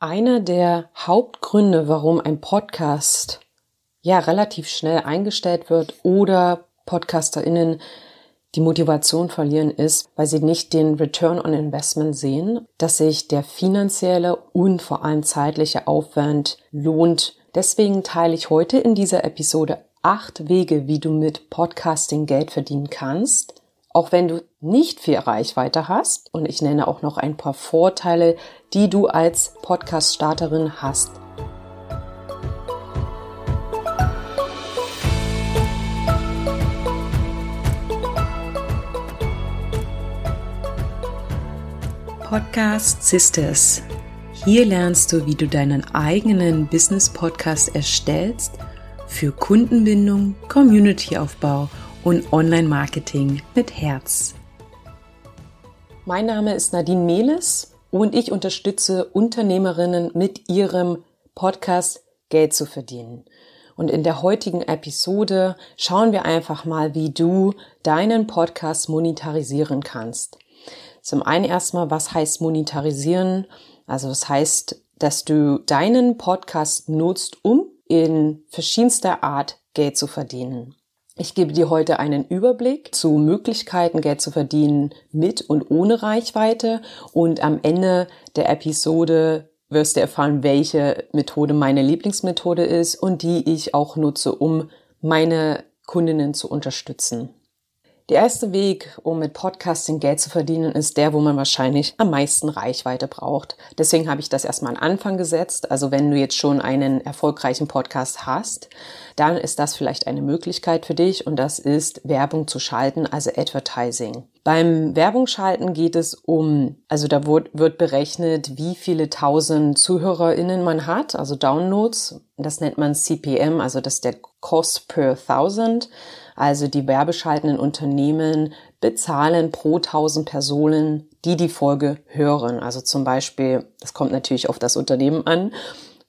Einer der Hauptgründe, warum ein Podcast ja relativ schnell eingestellt wird oder PodcasterInnen die Motivation verlieren, ist, weil sie nicht den Return on Investment sehen, dass sich der finanzielle und vor allem zeitliche Aufwand lohnt. Deswegen teile ich heute in dieser Episode acht Wege, wie du mit Podcasting Geld verdienen kannst auch wenn du nicht viel Reichweite hast. Und ich nenne auch noch ein paar Vorteile, die du als Podcast-Starterin hast. Podcast Sisters. Hier lernst du, wie du deinen eigenen Business-Podcast erstellst für Kundenbindung, Community-Aufbau und Online-Marketing mit Herz. Mein Name ist Nadine Mehles und ich unterstütze Unternehmerinnen mit ihrem Podcast Geld zu verdienen. Und in der heutigen Episode schauen wir einfach mal, wie du deinen Podcast monetarisieren kannst. Zum einen erstmal, was heißt monetarisieren? Also das heißt, dass du deinen Podcast nutzt, um in verschiedenster Art Geld zu verdienen. Ich gebe dir heute einen Überblick zu Möglichkeiten, Geld zu verdienen mit und ohne Reichweite. Und am Ende der Episode wirst du erfahren, welche Methode meine Lieblingsmethode ist und die ich auch nutze, um meine Kundinnen zu unterstützen. Der erste Weg, um mit Podcasting Geld zu verdienen, ist der, wo man wahrscheinlich am meisten Reichweite braucht. Deswegen habe ich das erstmal an Anfang gesetzt. Also wenn du jetzt schon einen erfolgreichen Podcast hast, dann ist das vielleicht eine Möglichkeit für dich und das ist Werbung zu schalten, also Advertising. Beim Werbung schalten geht es um, also da wird, berechnet, wie viele tausend ZuhörerInnen man hat, also Downloads. Das nennt man CPM, also das ist der Cost per Thousand. Also die werbeschaltenden Unternehmen bezahlen pro 1000 Personen, die die Folge hören. Also zum Beispiel, das kommt natürlich auf das Unternehmen an,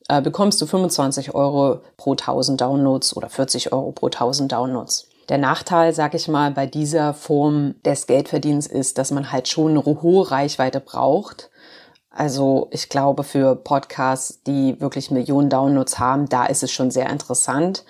äh, bekommst du 25 Euro pro 1000 Downloads oder 40 Euro pro 1000 Downloads. Der Nachteil, sag ich mal, bei dieser Form des Geldverdienens ist, dass man halt schon eine hohe Reichweite braucht. Also ich glaube, für Podcasts, die wirklich Millionen Downloads haben, da ist es schon sehr interessant.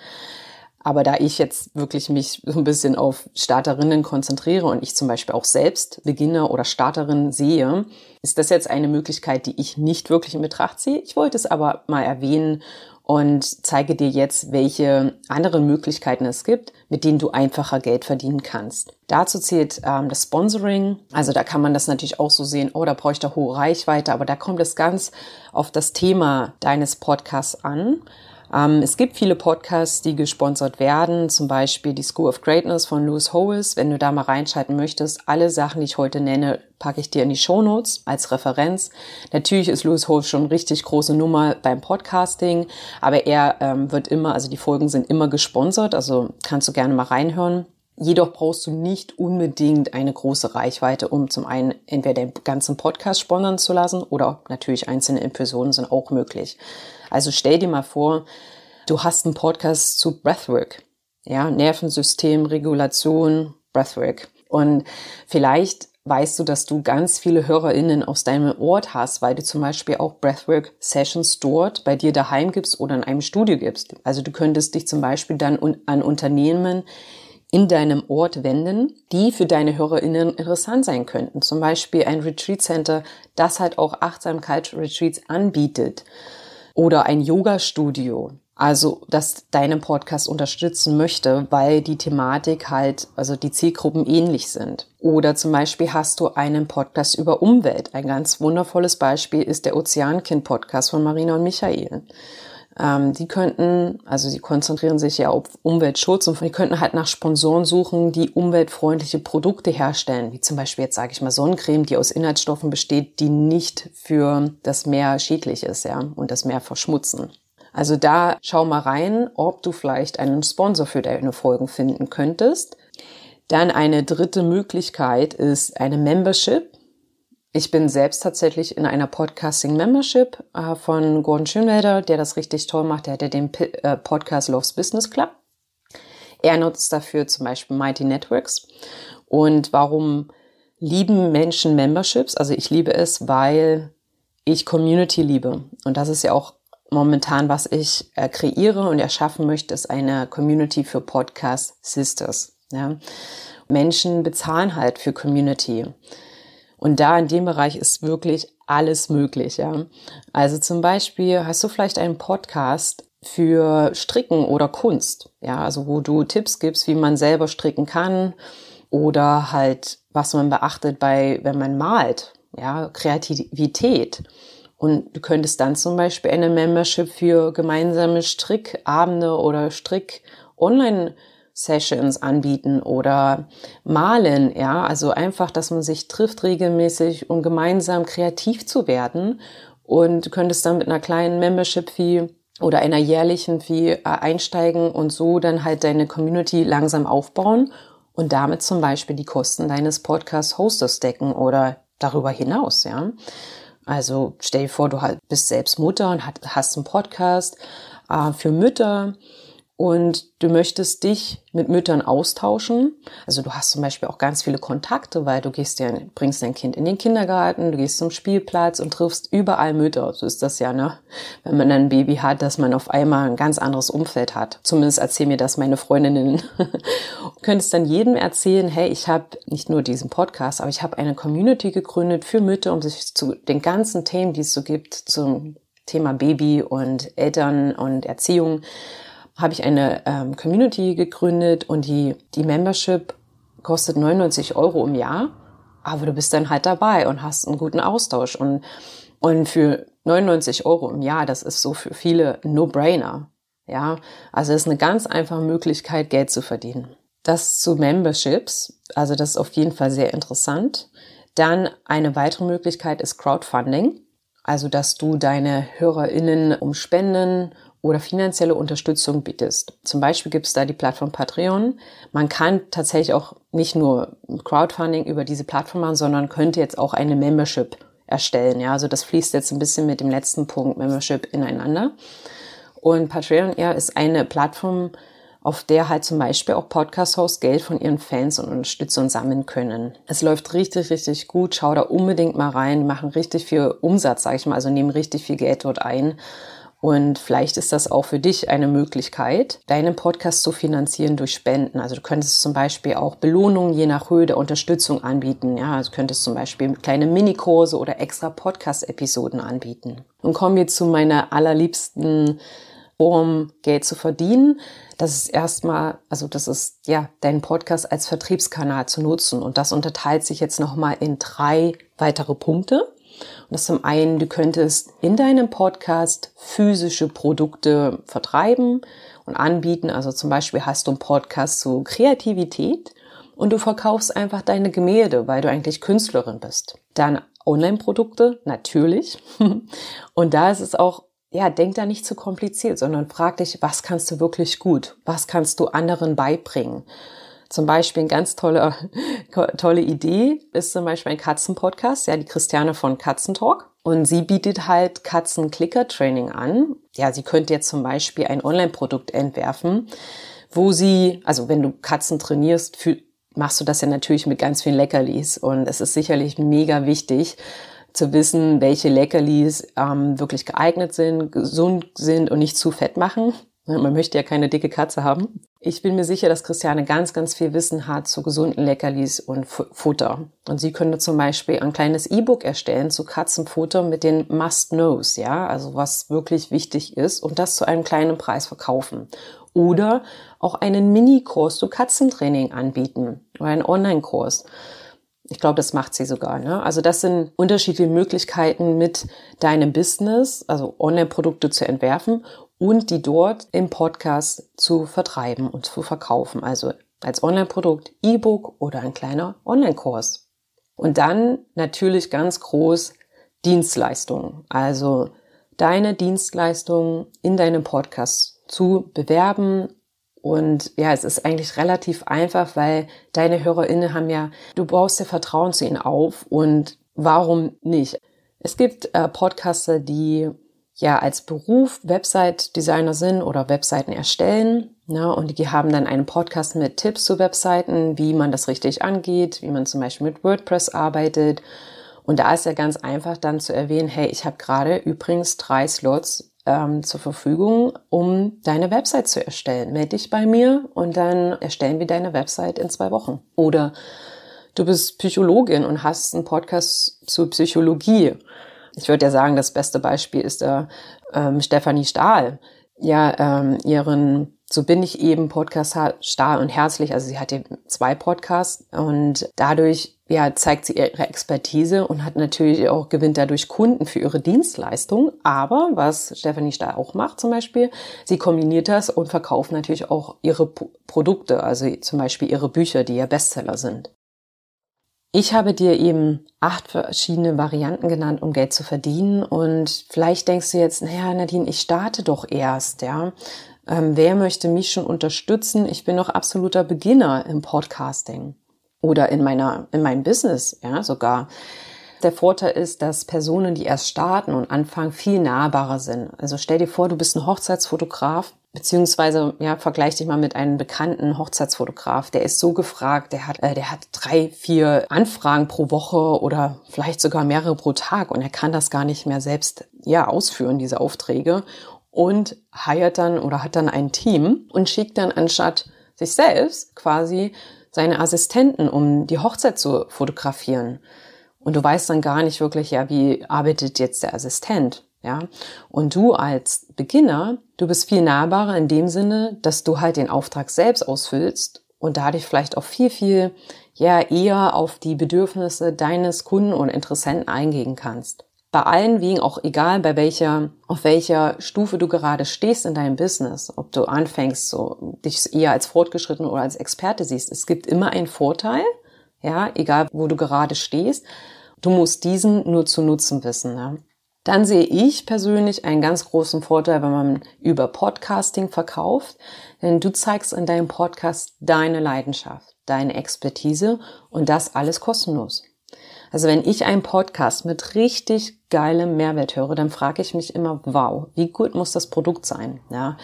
Aber da ich jetzt wirklich mich so ein bisschen auf Starterinnen konzentriere und ich zum Beispiel auch selbst Beginner oder Starterinnen sehe, ist das jetzt eine Möglichkeit, die ich nicht wirklich in Betracht ziehe. Ich wollte es aber mal erwähnen und zeige dir jetzt, welche anderen Möglichkeiten es gibt, mit denen du einfacher Geld verdienen kannst. Dazu zählt ähm, das Sponsoring. Also da kann man das natürlich auch so sehen, oh, da brauche ich da hohe Reichweite, aber da kommt es ganz auf das Thema deines Podcasts an. Ähm, es gibt viele Podcasts, die gesponsert werden, zum Beispiel die School of Greatness von Lewis Howes. Wenn du da mal reinschalten möchtest, alle Sachen, die ich heute nenne, packe ich dir in die Show Notes als Referenz. Natürlich ist Lewis Howes schon richtig große Nummer beim Podcasting, aber er ähm, wird immer, also die Folgen sind immer gesponsert, also kannst du gerne mal reinhören. Jedoch brauchst du nicht unbedingt eine große Reichweite, um zum einen entweder den ganzen Podcast sponsern zu lassen oder natürlich einzelne Episoden sind auch möglich. Also stell dir mal vor, du hast einen Podcast zu Breathwork, ja, Nervensystem, Regulation, Breathwork. Und vielleicht weißt du, dass du ganz viele HörerInnen aus deinem Ort hast, weil du zum Beispiel auch Breathwork Sessions dort bei dir daheim gibst oder in einem Studio gibst. Also du könntest dich zum Beispiel dann an Unternehmen in deinem Ort wenden, die für deine HörerInnen interessant sein könnten. Zum Beispiel ein Retreat Center, das halt auch Achtsamkeit-Retreats anbietet. Oder ein Yoga-Studio. Also, das deinen Podcast unterstützen möchte, weil die Thematik halt, also die Zielgruppen ähnlich sind. Oder zum Beispiel hast du einen Podcast über Umwelt. Ein ganz wundervolles Beispiel ist der Ozeankind-Podcast von Marina und Michael. Ähm, die könnten, also sie konzentrieren sich ja auf Umweltschutz und die könnten halt nach Sponsoren suchen, die umweltfreundliche Produkte herstellen, wie zum Beispiel jetzt sage ich mal Sonnencreme, die aus Inhaltsstoffen besteht, die nicht für das Meer schädlich ist, ja, und das Meer verschmutzen. Also da schau mal rein, ob du vielleicht einen Sponsor für deine Folgen finden könntest. Dann eine dritte Möglichkeit ist eine Membership. Ich bin selbst tatsächlich in einer Podcasting Membership äh, von Gordon Schönwelder, der das richtig toll macht. Der hat ja den P äh, Podcast Loves Business Club. Er nutzt dafür zum Beispiel Mighty Networks. Und warum lieben Menschen Memberships? Also ich liebe es, weil ich Community liebe. Und das ist ja auch momentan, was ich äh, kreiere und erschaffen möchte, ist eine Community für Podcast Sisters. Ja. Menschen bezahlen halt für Community. Und da in dem Bereich ist wirklich alles möglich, ja. Also zum Beispiel hast du vielleicht einen Podcast für Stricken oder Kunst, ja, also wo du Tipps gibst, wie man selber stricken kann oder halt, was man beachtet bei, wenn man malt, ja, Kreativität. Und du könntest dann zum Beispiel eine Membership für gemeinsame Strickabende oder Strick-Online- Sessions anbieten oder malen, ja, also einfach, dass man sich trifft regelmäßig, um gemeinsam kreativ zu werden und könntest dann mit einer kleinen Membership-Fee oder einer jährlichen Fee äh, einsteigen und so dann halt deine Community langsam aufbauen und damit zum Beispiel die Kosten deines Podcast-Hosters decken oder darüber hinaus, ja. Also stell dir vor, du halt bist selbst Mutter und hast einen Podcast äh, für Mütter und du möchtest dich mit Müttern austauschen. Also du hast zum Beispiel auch ganz viele Kontakte, weil du gehst ja, bringst dein Kind in den Kindergarten, du gehst zum Spielplatz und triffst überall Mütter. So ist das ja, ne? Wenn man ein Baby hat, dass man auf einmal ein ganz anderes Umfeld hat. Zumindest erzählen mir das meine Freundinnen. du könntest dann jedem erzählen, hey, ich habe nicht nur diesen Podcast, aber ich habe eine Community gegründet für Mütter, um sich zu den ganzen Themen, die es so gibt, zum Thema Baby und Eltern und Erziehung habe ich eine ähm, Community gegründet und die, die Membership kostet 99 Euro im Jahr, aber du bist dann halt dabei und hast einen guten Austausch und, und für 99 Euro im Jahr, das ist so für viele No-Brainer. Ja, also es ist eine ganz einfache Möglichkeit, Geld zu verdienen. Das zu Memberships, also das ist auf jeden Fall sehr interessant. Dann eine weitere Möglichkeit ist Crowdfunding, also dass du deine HörerInnen um Spenden oder finanzielle Unterstützung bietest. Zum Beispiel gibt es da die Plattform Patreon. Man kann tatsächlich auch nicht nur Crowdfunding über diese Plattform machen, sondern könnte jetzt auch eine Membership erstellen. Ja, also das fließt jetzt ein bisschen mit dem letzten Punkt Membership ineinander. Und Patreon ja, ist eine Plattform, auf der halt zum Beispiel auch Podcast-Hosts Geld von ihren Fans und Unterstützern sammeln können. Es läuft richtig, richtig gut. Schau da unbedingt mal rein. Die machen richtig viel Umsatz, sage ich mal, also nehmen richtig viel Geld dort ein. Und vielleicht ist das auch für dich eine Möglichkeit, deinen Podcast zu finanzieren durch Spenden. Also du könntest zum Beispiel auch Belohnungen je nach Höhe der Unterstützung anbieten. Ja, also du könntest zum Beispiel kleine Minikurse oder extra Podcast-Episoden anbieten. Und kommen wir zu meiner allerliebsten Form, Geld zu verdienen. Das ist erstmal, also das ist ja deinen Podcast als Vertriebskanal zu nutzen. Und das unterteilt sich jetzt nochmal in drei weitere Punkte. Und das zum einen, du könntest in deinem Podcast physische Produkte vertreiben und anbieten. Also zum Beispiel hast du einen Podcast zu Kreativität und du verkaufst einfach deine Gemälde, weil du eigentlich Künstlerin bist. Dann Online-Produkte, natürlich. Und da ist es auch, ja, denk da nicht zu kompliziert, sondern frag dich, was kannst du wirklich gut? Was kannst du anderen beibringen? Zum Beispiel eine ganz tolle, tolle Idee ist zum Beispiel ein Katzenpodcast, ja, die Christiane von Katzentalk. Und sie bietet halt Katzen-Clicker-Training an. Ja, sie könnte jetzt zum Beispiel ein Online-Produkt entwerfen, wo sie, also wenn du Katzen trainierst, für, machst du das ja natürlich mit ganz vielen Leckerlis. Und es ist sicherlich mega wichtig, zu wissen, welche Leckerlis ähm, wirklich geeignet sind, gesund sind und nicht zu fett machen. Man möchte ja keine dicke Katze haben. Ich bin mir sicher, dass Christiane ganz, ganz viel Wissen hat zu gesunden Leckerlis und Futter. Und sie könnte zum Beispiel ein kleines E-Book erstellen zu Katzenfutter mit den Must-Knows, ja, also was wirklich wichtig ist und das zu einem kleinen Preis verkaufen. Oder auch einen Mini-Kurs zu Katzentraining anbieten oder einen Online-Kurs. Ich glaube, das macht sie sogar. Ne? Also das sind unterschiedliche Möglichkeiten mit deinem Business, also Online-Produkte zu entwerfen und die dort im Podcast zu vertreiben und zu verkaufen. Also als Online-Produkt, E-Book oder ein kleiner Online-Kurs. Und dann natürlich ganz groß Dienstleistungen. Also deine Dienstleistungen in deinem Podcast zu bewerben. Und ja, es ist eigentlich relativ einfach, weil deine HörerInnen haben ja, du baust ja Vertrauen zu ihnen auf und warum nicht? Es gibt äh, Podcaster, die ja als Beruf Website-Designer sind oder Webseiten erstellen. Ne, und die haben dann einen Podcast mit Tipps zu Webseiten, wie man das richtig angeht, wie man zum Beispiel mit WordPress arbeitet Und da ist ja ganz einfach dann zu erwähnen, hey, ich habe gerade übrigens drei Slots ähm, zur Verfügung, um deine Website zu erstellen. Melde dich bei mir und dann erstellen wir deine Website in zwei Wochen. Oder du bist Psychologin und hast einen Podcast zu Psychologie. Ich würde ja sagen, das beste Beispiel ist der ähm, Stefanie Stahl. Ja, ähm, ihren so bin ich eben Podcast Stahl und herzlich. Also sie hat eben zwei Podcasts und dadurch ja zeigt sie ihre Expertise und hat natürlich auch gewinnt dadurch Kunden für ihre Dienstleistung. Aber was Stefanie Stahl auch macht zum Beispiel, sie kombiniert das und verkauft natürlich auch ihre P Produkte, also zum Beispiel ihre Bücher, die ja Bestseller sind. Ich habe dir eben acht verschiedene Varianten genannt, um Geld zu verdienen. Und vielleicht denkst du jetzt, naja, Nadine, ich starte doch erst, ja. Ähm, wer möchte mich schon unterstützen? Ich bin noch absoluter Beginner im Podcasting oder in meiner, in meinem Business, ja, sogar. Der Vorteil ist, dass Personen, die erst starten und anfangen, viel nahbarer sind. Also stell dir vor, du bist ein Hochzeitsfotograf Beziehungsweise, ja, vergleich dich mal mit einem bekannten Hochzeitsfotograf. Der ist so gefragt, der hat, äh, der hat drei, vier Anfragen pro Woche oder vielleicht sogar mehrere pro Tag und er kann das gar nicht mehr selbst, ja, ausführen, diese Aufträge und heiert dann oder hat dann ein Team und schickt dann anstatt sich selbst quasi seine Assistenten, um die Hochzeit zu fotografieren. Und du weißt dann gar nicht wirklich, ja, wie arbeitet jetzt der Assistent? Ja, und du als Beginner, du bist viel nahbarer in dem Sinne, dass du halt den Auftrag selbst ausfüllst und dadurch vielleicht auch viel, viel, ja, eher auf die Bedürfnisse deines Kunden und Interessenten eingehen kannst. Bei allen wegen auch egal, bei welcher, auf welcher Stufe du gerade stehst in deinem Business, ob du anfängst, so, dich eher als fortgeschritten oder als Experte siehst. Es gibt immer einen Vorteil, ja, egal wo du gerade stehst. Du musst diesen nur zu nutzen wissen. Ja dann sehe ich persönlich einen ganz großen Vorteil, wenn man über Podcasting verkauft, denn du zeigst in deinem Podcast deine Leidenschaft, deine Expertise und das alles kostenlos. Also wenn ich einen Podcast mit richtig geilem Mehrwert höre, dann frage ich mich immer, wow, wie gut muss das Produkt sein? Ja.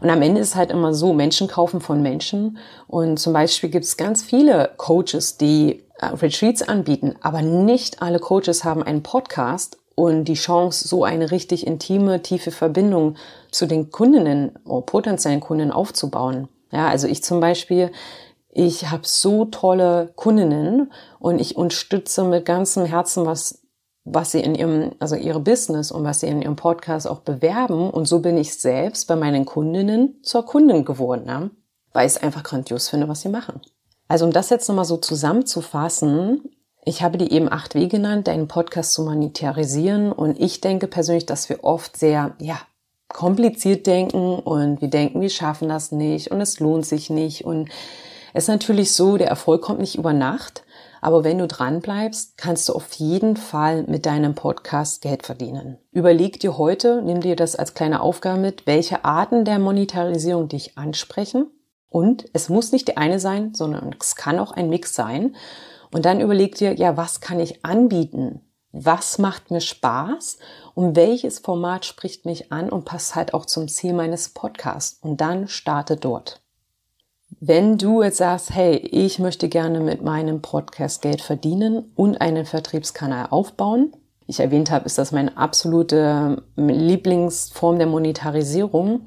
Und am Ende ist es halt immer so, Menschen kaufen von Menschen. Und zum Beispiel gibt es ganz viele Coaches, die äh, Retreats anbieten, aber nicht alle Coaches haben einen Podcast und die Chance, so eine richtig intime, tiefe Verbindung zu den Kundinnen potenziellen Kunden aufzubauen. Ja, also ich zum Beispiel, ich habe so tolle Kundinnen und ich unterstütze mit ganzem Herzen, was was sie in ihrem, also ihre Business und was sie in ihrem Podcast auch bewerben. Und so bin ich selbst bei meinen Kundinnen zur Kundin geworden, ja? weil ich es einfach grandios finde, was sie machen. Also um das jetzt nochmal so zusammenzufassen, ich habe die eben acht Wege genannt, deinen Podcast zu monetarisieren. Und ich denke persönlich, dass wir oft sehr, ja, kompliziert denken und wir denken, wir schaffen das nicht und es lohnt sich nicht. Und es ist natürlich so, der Erfolg kommt nicht über Nacht. Aber wenn du dran bleibst, kannst du auf jeden Fall mit deinem Podcast Geld verdienen. Überleg dir heute, nimm dir das als kleine Aufgabe mit, welche Arten der Monetarisierung dich ansprechen. Und es muss nicht die eine sein, sondern es kann auch ein Mix sein. Und dann überleg dir, ja, was kann ich anbieten? Was macht mir Spaß? Und welches Format spricht mich an und passt halt auch zum Ziel meines Podcasts? Und dann starte dort. Wenn du jetzt sagst, hey, ich möchte gerne mit meinem Podcast Geld verdienen und einen Vertriebskanal aufbauen, ich erwähnt habe, ist das meine absolute Lieblingsform der Monetarisierung,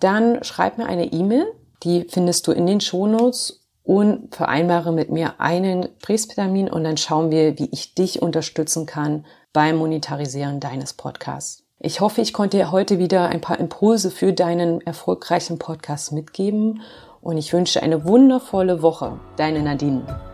dann schreib mir eine E-Mail, die findest du in den Shownotes und vereinbare mit mir einen Gesprächstermin und dann schauen wir, wie ich dich unterstützen kann beim Monetarisieren deines Podcasts. Ich hoffe, ich konnte dir heute wieder ein paar Impulse für deinen erfolgreichen Podcast mitgeben und ich wünsche eine wundervolle Woche. Deine Nadine.